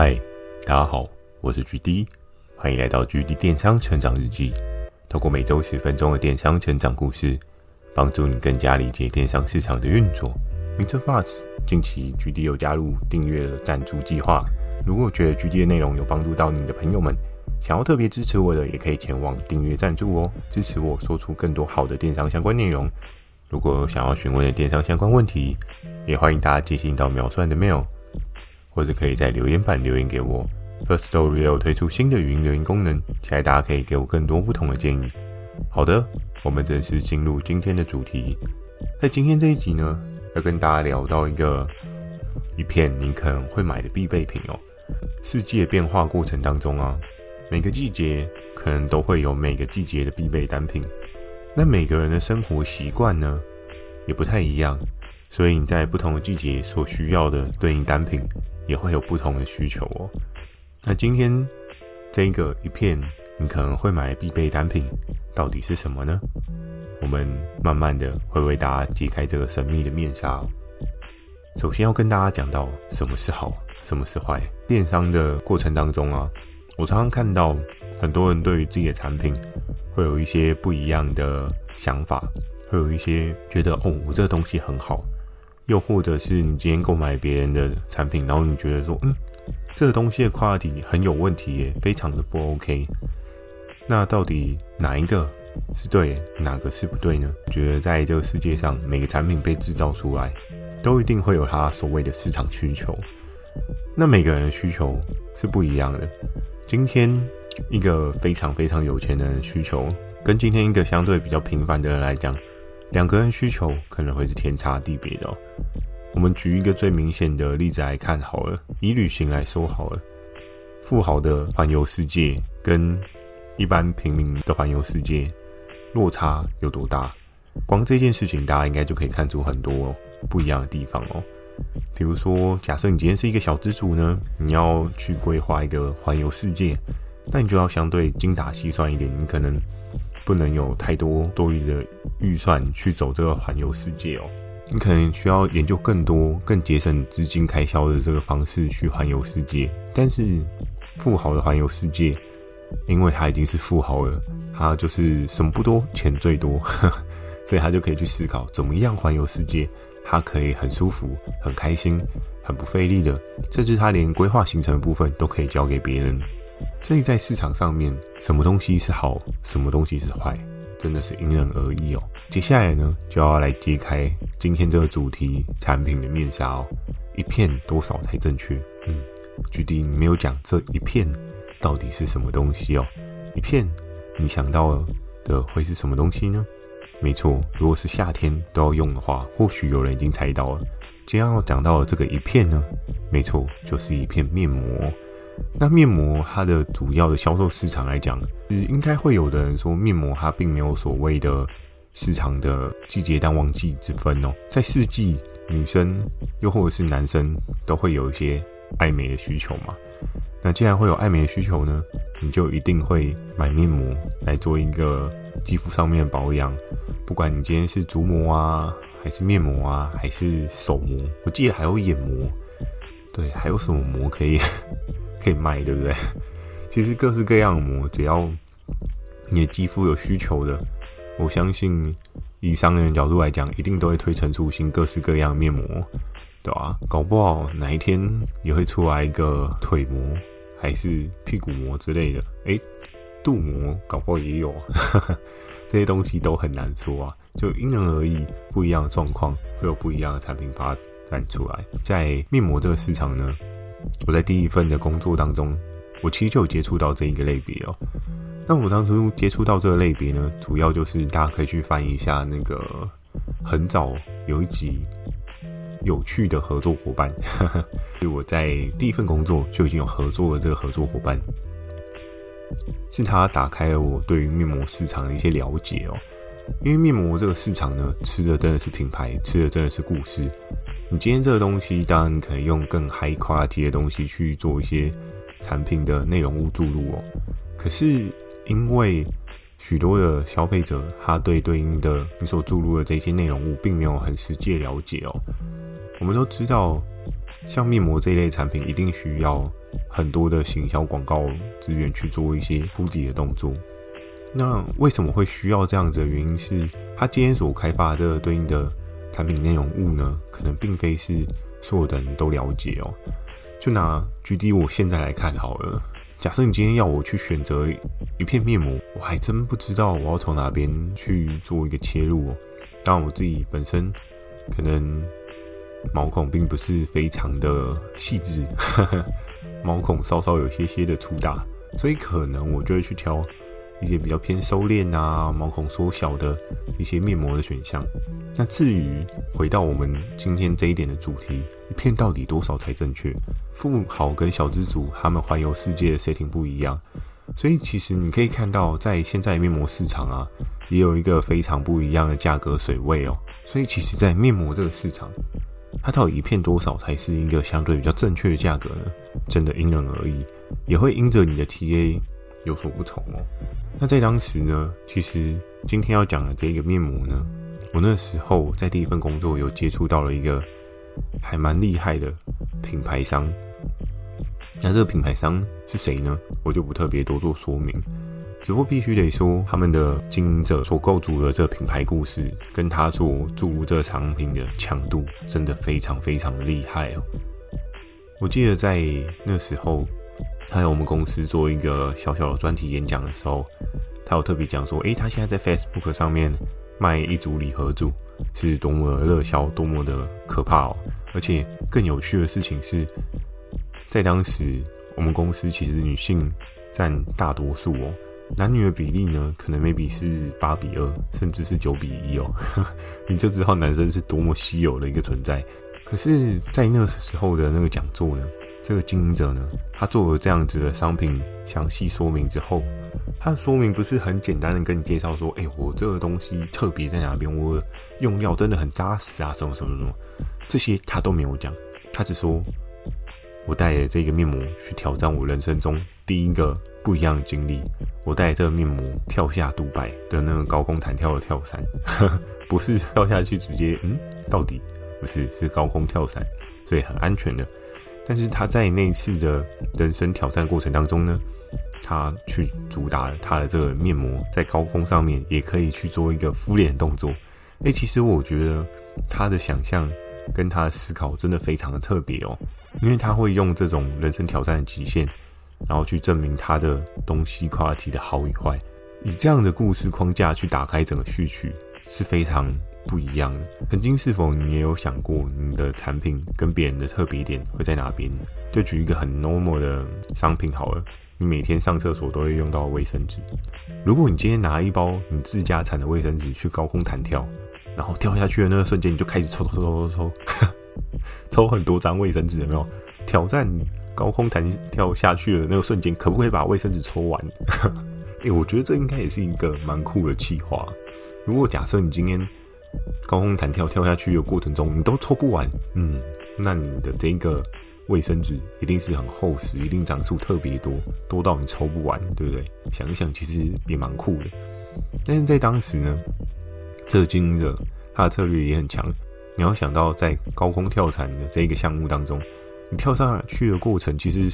嗨，大家好，我是 GD，欢迎来到 GD 电商成长日记。透过每周十分钟的电商成长故事，帮助你更加理解电商市场的运作。Mr. Buzz，近期 GD 有加入订阅的赞助计划。如果觉得 GD 的内容有帮助到你的朋友们，想要特别支持我的，也可以前往订阅赞助哦，支持我说出更多好的电商相关内容。如果有想要询问的电商相关问题，也欢迎大家寄信到秒算的 mail。或者可以在留言板留言给我。Firstory 有推出新的语音留言功能，期待大家可以给我更多不同的建议。好的，我们正式进入今天的主题。在今天这一集呢，要跟大家聊到一个一片你可能会买的必备品哦。四季的变化过程当中啊，每个季节可能都会有每个季节的必备单品。那每个人的生活习惯呢，也不太一样，所以你在不同的季节所需要的对应单品。也会有不同的需求哦。那今天这个一片你可能会买必备单品到底是什么呢？我们慢慢的会为大家揭开这个神秘的面纱。首先要跟大家讲到什么是好，什么是坏。电商的过程当中啊，我常常看到很多人对于自己的产品会有一些不一样的想法，会有一些觉得哦，我这个东西很好。又或者是你今天购买别人的产品，然后你觉得说，嗯，这个东西的 quality 很有问题耶，非常的不 OK。那到底哪一个是对，哪个是不对呢？觉得在这个世界上，每个产品被制造出来，都一定会有它所谓的市场需求。那每个人的需求是不一样的。今天一个非常非常有钱的人需求，跟今天一个相对比较平凡的人来讲。两个人需求可能会是天差地别的哦。我们举一个最明显的例子来看好了，以旅行来说好了，富豪的环游世界跟一般平民的环游世界落差有多大？光这件事情，大家应该就可以看出很多不一样的地方哦。比如说，假设你今天是一个小资族呢，你要去规划一个环游世界，那你就要相对精打细算一点，你可能。不能有太多多余的预算去走这个环游世界哦。你可能需要研究更多、更节省资金开销的这个方式去环游世界。但是富豪的环游世界，因为他已经是富豪了，他就是什么不多，钱最多，所以他就可以去思考怎么样环游世界，他可以很舒服、很开心、很不费力的，甚至他连规划行程的部分都可以交给别人。所以在市场上面，什么东西是好，什么东西是坏，真的是因人而异哦。接下来呢，就要来揭开今天这个主题产品的面纱哦。一片多少才正确？嗯，举例你没有讲这一片到底是什么东西哦。一片，你想到的会是什么东西呢？没错，如果是夏天都要用的话，或许有人已经猜到了。今天要讲到的这个一片呢，没错，就是一片面膜。那面膜它的主要的销售市场来讲，是应该会有的人说，面膜它并没有所谓的市场的季节淡旺季之分哦。在四季，女生又或者是男生都会有一些爱美的需求嘛。那既然会有爱美的需求呢，你就一定会买面膜来做一个肌肤上面的保养。不管你今天是足膜啊，还是面膜啊，还是手膜，我记得还有眼膜。对，还有什么膜可以？可以卖，对不对？其实各式各样的膜，只要你的肌肤有需求的，我相信以商人角度来讲，一定都会推陈出新，各式各样的面膜，对吧？搞不好哪一天也会出来一个腿膜，还是屁股膜之类的。诶，肚膜搞不好也有，这些东西都很难说啊，就因人而异，不一样的状况会有不一样的产品发展出来。在面膜这个市场呢，我在第一份的工作当中，我其实就有接触到这一个类别哦。那我当初接触到这个类别呢，主要就是大家可以去翻一下那个很早有一集有趣的合作伙伴，就我在第一份工作就已经有合作的这个合作伙伴，是他打开了我对于面膜市场的一些了解哦。因为面膜这个市场呢，吃的真的是品牌，吃的真的是故事。你今天这个东西，当然可以用更 high quality 的东西去做一些产品的内容物注入哦。可是因为许多的消费者，他对对应的你所注入的这些内容物，并没有很实际了解哦。我们都知道，像面膜这一类产品，一定需要很多的行销广告资源去做一些铺底的动作。那为什么会需要这样子的原因是，他今天所开发的对应的产品内容物呢，可能并非是所有的人都了解哦。就拿 G D 我现在来看好了，假设你今天要我去选择一片面膜，我还真不知道我要从哪边去做一个切入哦。当然我自己本身可能毛孔并不是非常的细致，毛孔稍稍有些些的粗大，所以可能我就会去挑。一些比较偏收敛啊，毛孔缩小的一些面膜的选项。那至于回到我们今天这一点的主题，一片到底多少才正确？富豪跟小资族他们环游世界的 setting 不一样，所以其实你可以看到，在现在面膜市场啊，也有一个非常不一样的价格水位哦。所以其实，在面膜这个市场，它到底一片多少才是一个相对比较正确的价格呢？真的因人而异，也会因着你的 TA 有所不同哦。那在当时呢，其实今天要讲的这个面膜呢，我那时候在第一份工作有接触到了一个还蛮厉害的品牌商。那这个品牌商是谁呢？我就不特别多做说明，只不过必须得说，他们的经营者所构筑的这个品牌故事，跟他所注入这个产品的强度，真的非常非常的厉害哦。我记得在那时候。他在我们公司做一个小小的专题演讲的时候，他有特别讲说：“诶，他现在在 Facebook 上面卖一组礼盒组，是多么的热销，多么的可怕哦！而且更有趣的事情是，在当时我们公司其实女性占大多数哦，男女的比例呢，可能 maybe 是八比二，甚至是九比一哦。你就知道男生是多么稀有的一个存在。可是，在那时候的那个讲座呢，这个经营者呢，他做了这样子的商品详细说明之后，他的说明不是很简单的跟你介绍说，哎，我这个东西特别在哪边，我用料真的很扎实啊，什么什么什么，这些他都没有讲，他只说，我带着这个面膜去挑战我人生中第一个不一样的经历，我带着这个面膜跳下杜拜的那个高空弹跳的跳伞，不是跳下去直接，嗯，到底不是，是高空跳伞，所以很安全的。但是他在那次的人生挑战过程当中呢，他去主打他的这个面膜，在高空上面也可以去做一个敷脸动作。诶，其实我觉得他的想象跟他的思考真的非常的特别哦，因为他会用这种人生挑战的极限，然后去证明他的东西 quality 的好与坏，以这样的故事框架去打开整个序曲是非常。不一样的。曾经是否你也有想过，你的产品跟别人的特别点会在哪边？就举一个很 normal 的商品好了，你每天上厕所都会用到卫生纸。如果你今天拿一包你自家产的卫生纸去高空弹跳，然后跳下去的那个瞬间，你就开始抽抽抽抽抽，抽很多张卫生纸，有没有？挑战高空弹跳下去的那个瞬间，可不可以把卫生纸抽完？哎、我觉得这应该也是一个蛮酷的企划。如果假设你今天高空弹跳跳下去的过程中，你都抽不完，嗯，那你的这个卫生纸一定是很厚实，一定长数特别多，多到你抽不完，对不对？想一想，其实也蛮酷的。但是在当时呢，这个经营者他的策略也很强。你要想到，在高空跳伞的这个项目当中，你跳上去的过程，其实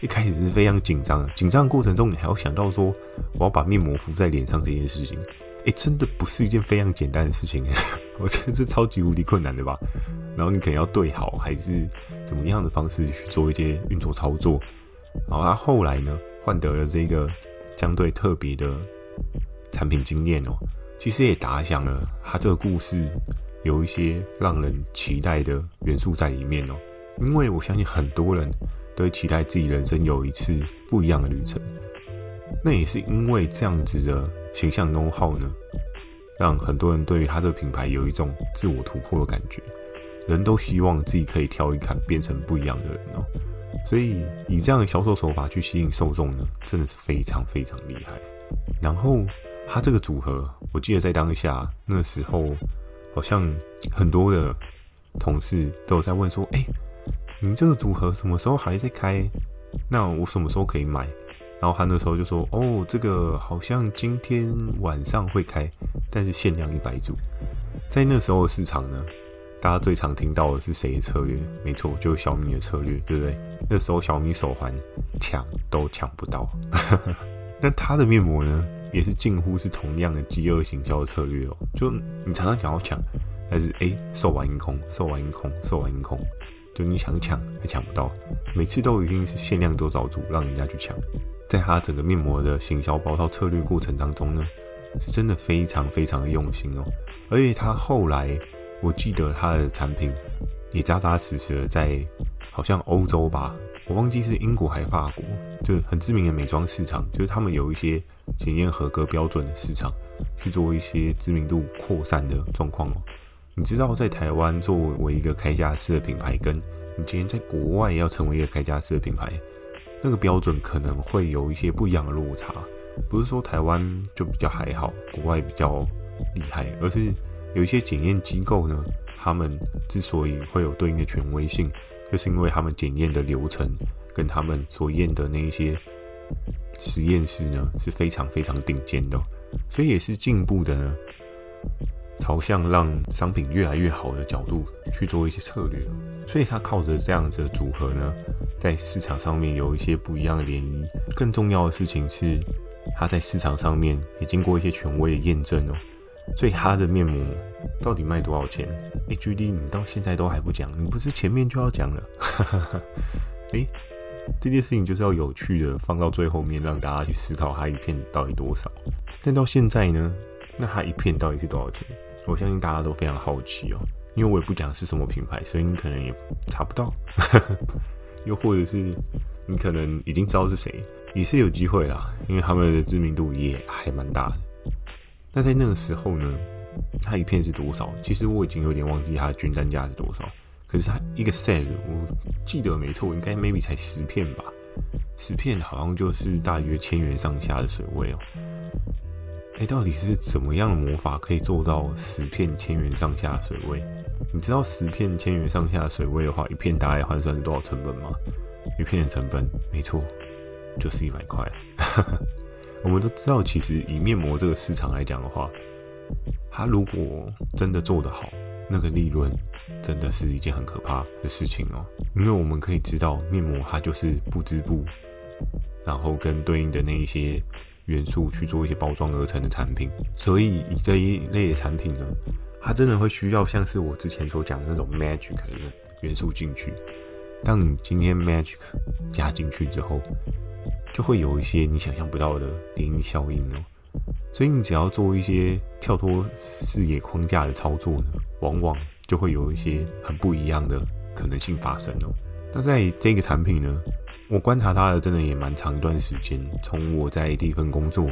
一开始是非常紧张的。紧张的过程中，你还要想到说，我要把面膜敷在脸上这件事情。哎，真的不是一件非常简单的事情哎，我觉得是超级无敌困难的吧。然后你可能要对好，还是怎么样的方式去做一些运作操作。然后他后来呢，换得了这个相对特别的产品经验哦，其实也打响了他这个故事有一些让人期待的元素在里面哦。因为我相信很多人都期待自己人生有一次不一样的旅程。那也是因为这样子的。形象 No 号呢，让很多人对于他的品牌有一种自我突破的感觉。人都希望自己可以跳一坎，变成不一样的人哦。所以以这样的销售手法去吸引受众呢，真的是非常非常厉害。然后他这个组合，我记得在当下那时候，好像很多的同事都有在问说：“哎，你这个组合什么时候还在开？那我什么时候可以买？”然后他那时候就说：“哦，这个好像今天晚上会开，但是限量一百组。”在那时候的市场呢，大家最常听到的是谁的策略？没错，就是小米的策略，对不对？那时候小米手环抢都抢不到，那它的面膜呢，也是近乎是同样的饥饿行销的策略哦。就你常常想要抢，但是哎，售完一空，售完一空，售完一空，就你想抢还抢不到，每次都一定是限量多少组，让人家去抢。在它整个面膜的行销包套策略过程当中呢，是真的非常非常的用心哦。而且它后来。我记得他的产品也扎扎实实的在好像欧洲吧，我忘记是英国还是法国，就很知名的美妆市场，就是他们有一些检验合格标准的市场去做一些知名度扩散的状况哦。你知道，在台湾作为一个开架式的品牌，跟你今天在国外要成为一个开架式的品牌，那个标准可能会有一些不一样的落差。不是说台湾就比较还好，国外比较厉害，而是。有一些检验机构呢，他们之所以会有对应的权威性，就是因为他们检验的流程跟他们所验的那一些实验室呢是非常非常顶尖的，所以也是进步的呢，朝向让商品越来越好的角度去做一些策略。所以他靠着这样子的组合呢，在市场上面有一些不一样的涟漪。更重要的事情是，他在市场上面也经过一些权威的验证哦。所以他的面膜到底卖多少钱？哎，GD，你到现在都还不讲，你不是前面就要讲了？哈哈哈哎，这件事情就是要有趣的放到最后面，让大家去思考它一片到底多少。但到现在呢，那它一片到底是多少钱？我相信大家都非常好奇哦，因为我也不讲是什么品牌，所以你可能也查不到。又或者是你可能已经知道是谁，也是有机会啦，因为他们的知名度也还蛮大的。那在那个时候呢，它一片是多少？其实我已经有点忘记它均单价是多少。可是它一个 set，我记得没错，应该 maybe 才十片吧。十片好像就是大约千元上下的水位哦。哎，到底是怎么样的魔法可以做到十片千元上下水位？你知道十片千元上下水位的话，一片大概换算是多少成本吗？一片的成本，没错，就是一百块。我们都知道，其实以面膜这个市场来讲的话，它如果真的做得好，那个利润真的是一件很可怕的事情哦。因为我们可以知道，面膜它就是布织布，然后跟对应的那一些元素去做一些包装而成的产品。所以以这一类的产品呢，它真的会需要像是我之前所讲的那种 magic 的元素进去。当你今天 magic 加进去之后，就会有一些你想象不到的叠音效应哦，所以你只要做一些跳脱视野框架的操作呢，往往就会有一些很不一样的可能性发生哦。那在这个产品呢，我观察他的真的也蛮长一段时间，从我在第一份工作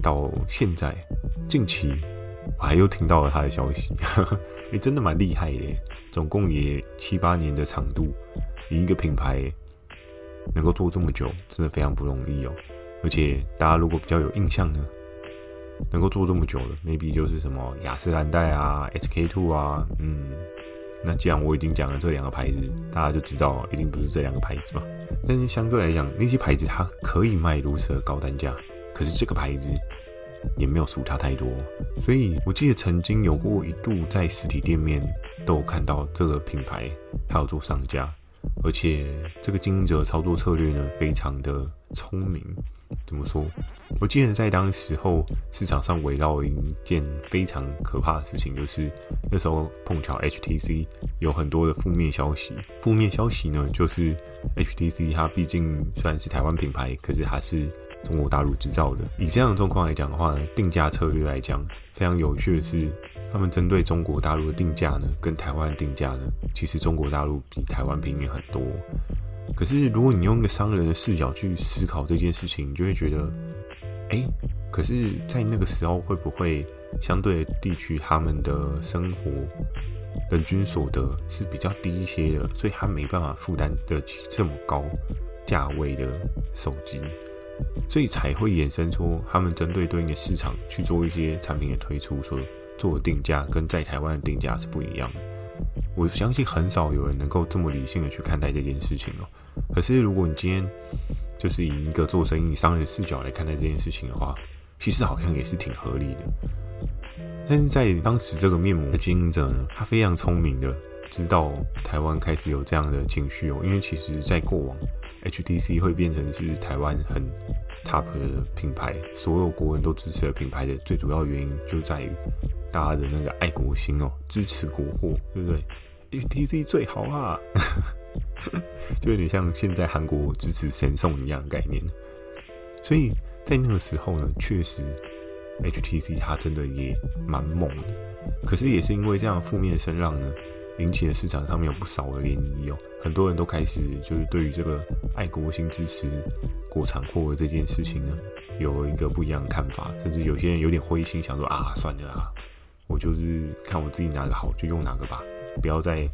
到现在，近期我还又听到了他的消息，也真的蛮厉害的，总共也七八年的长度，一个品牌。能够做这么久，真的非常不容易哦。而且大家如果比较有印象呢，能够做这么久的，maybe 就是什么雅诗兰黛啊、SK two 啊，嗯，那既然我已经讲了这两个牌子，大家就知道一定不是这两个牌子嘛。但是相对来讲，那些牌子它可以卖如此的高单价，可是这个牌子也没有输差太多。所以我记得曾经有过一度在实体店面都有看到这个品牌，它有做上架。而且这个经营者操作策略呢，非常的聪明。怎么说？我记得在当时候市场上围绕一件非常可怕的事情，就是那时候碰巧 HTC 有很多的负面消息。负面消息呢，就是 HTC 它毕竟虽然是台湾品牌，可是它是中国大陆制造的。以这样的状况来讲的话呢，定价策略来讲，非常有趣的是。他们针对中国大陆的定价呢，跟台湾定价呢，其实中国大陆比台湾便宜很多。可是如果你用一个商人的视角去思考这件事情，你就会觉得，哎，可是，在那个时候会不会相对地区他们的生活人均所得是比较低一些的，所以他没办法负担得起这么高价位的手机，所以才会衍生出他们针对对应的市场去做一些产品的推出，说。做的定价跟在台湾的定价是不一样的，我相信很少有人能够这么理性的去看待这件事情哦。可是如果你今天就是以一个做生意商人视角来看待这件事情的话，其实好像也是挺合理的。但是在当时这个面膜的经营者呢，他非常聪明的知道台湾开始有这样的情绪哦，因为其实在过往 HTC 会变成是台湾很 top 的品牌，所有国人都支持的品牌的最主要原因就在于大家的那个爱国心哦，支持国货，对不对？HTC 最好啊，就有点像现在韩国支持神送一样的概念。所以在那个时候呢，确实 HTC 它真的也蛮猛的，可是也是因为这样负面声浪呢，引起了市场上面有不少的涟漪哦。很多人都开始就是对于这个爱国心支持国产货的这件事情呢，有一个不一样的看法，甚至有些人有点灰心，想说啊，算了啊，我就是看我自己哪个好就用哪个吧，不要再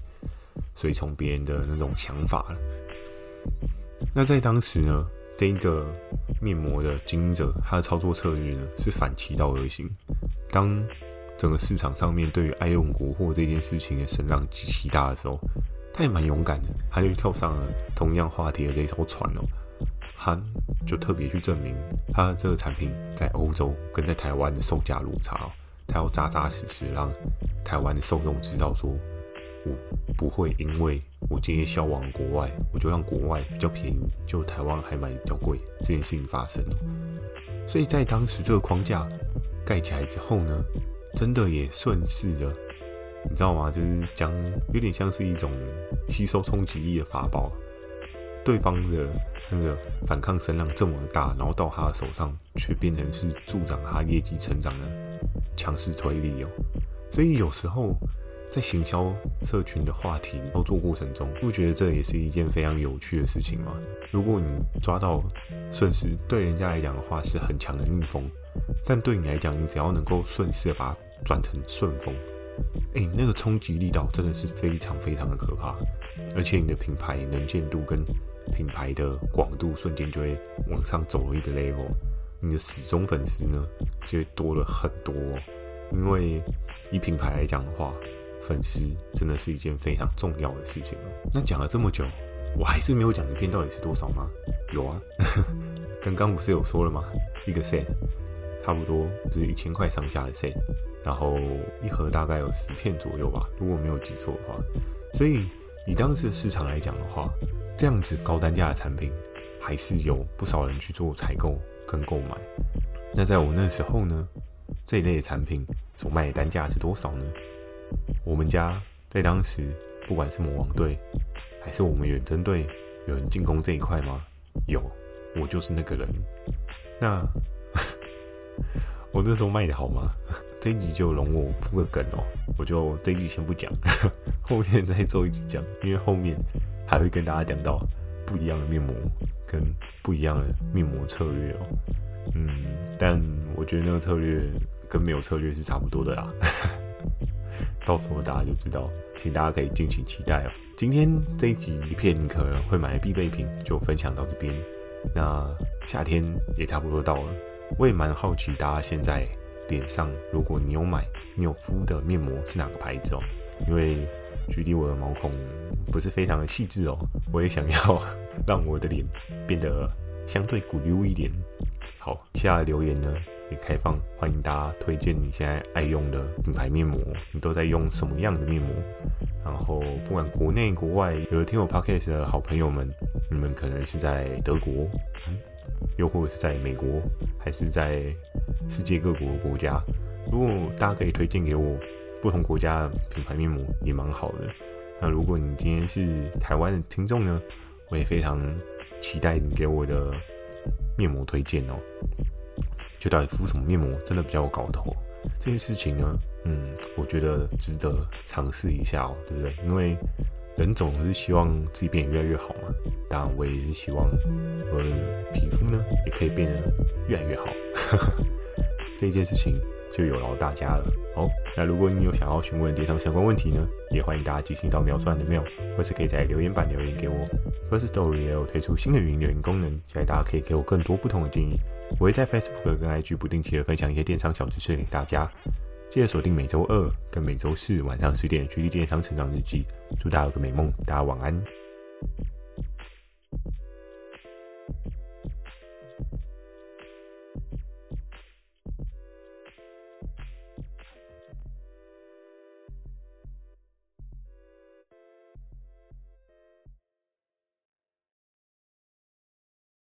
随从别人的那种想法了。那在当时呢，这一个面膜的经营者，他的操作策略呢是反其道而行，当整个市场上面对于爱用国货这件事情的声浪极其大的时候。他也蛮勇敢的，他就跳上了同样话题的这艘船哦。他就特别去证明他的这个产品在欧洲跟在台湾的售价落差哦。他要扎扎实实让台湾的受众知道说，不会因为我今天销往国外，我就让国外比较便宜，就台湾还买比较贵这件事情发生了。所以在当时这个框架盖起来之后呢，真的也顺势的。你知道吗？就是讲有点像是一种吸收冲击力的法宝，对方的那个反抗声浪这么大，然后到他的手上却变成是助长他业绩成长的强势推力哦。所以有时候在行销社群的话题操作过程中，不觉得这也是一件非常有趣的事情吗？如果你抓到顺势，对人家来讲的话是很强的逆风，但对你来讲，你只要能够顺势把它转成顺风。哎、那个冲击力道真的是非常非常的可怕，而且你的品牌能见度跟品牌的广度瞬间就会往上走了一个 level，你的死忠粉丝呢就会多了很多。因为以品牌来讲的话，粉丝真的是一件非常重要的事情。那讲了这么久，我还是没有讲一片到底是多少吗？有啊，刚刚不是有说了吗？一个 set 差不多是一千块上下的 set。然后一盒大概有十片左右吧，如果没有记错的话。所以以当时的市场来讲的话，这样子高单价的产品还是有不少人去做采购跟购买。那在我那时候呢，这一类的产品所卖的单价是多少呢？我们家在当时不管是魔王队还是我们远征队，有人进攻这一块吗？有，我就是那个人。那 我那时候卖的好吗？这一集就容我铺个梗哦，我就这一集先不讲，后面再做一集讲，因为后面还会跟大家讲到不一样的面膜跟不一样的面膜策略哦。嗯，但我觉得那个策略跟没有策略是差不多的啦，到时候大家就知道，请大家可以敬请期待哦。今天这一集一片可能会买的必备品就分享到这边，那夏天也差不多到了，我也蛮好奇大家现在。脸上，如果你有买，你有敷的面膜是哪个牌子哦？因为距离我的毛孔不是非常的细致哦，我也想要让我的脸变得相对鼓溜一点。好，下的留言呢也开放，欢迎大家推荐你现在爱用的品牌面膜，你都在用什么样的面膜？然后不管国内国外，有听我 podcast 的好朋友们，你们可能是在德国，又或者是在美国，还是在？世界各国的国家，如果大家可以推荐给我不同国家的品牌面膜，也蛮好的。那如果你今天是台湾的听众呢，我也非常期待你给我的面膜推荐哦。就到底敷什么面膜真的比较有搞头？这件事情呢，嗯，我觉得值得尝试一下哦，对不对？因为人总是希望自己变得越来越好嘛。当然，我也是希望我的皮肤呢也可以变得越来越好。哈 哈这一件事情就有劳大家了。好，那如果你有想要询问电商相关问题呢，也欢迎大家进行到描述栏的秒或是可以在留言板留言给我。Firstory 也有推出新的语音留言功能，期待大家可以给我更多不同的建议。我会在 Facebook 跟 IG 不定期的分享一些电商小知识给大家。记得锁定每周二跟每周四晚上十点《GD 电商成长日记》，祝大家有个美梦，大家晚安。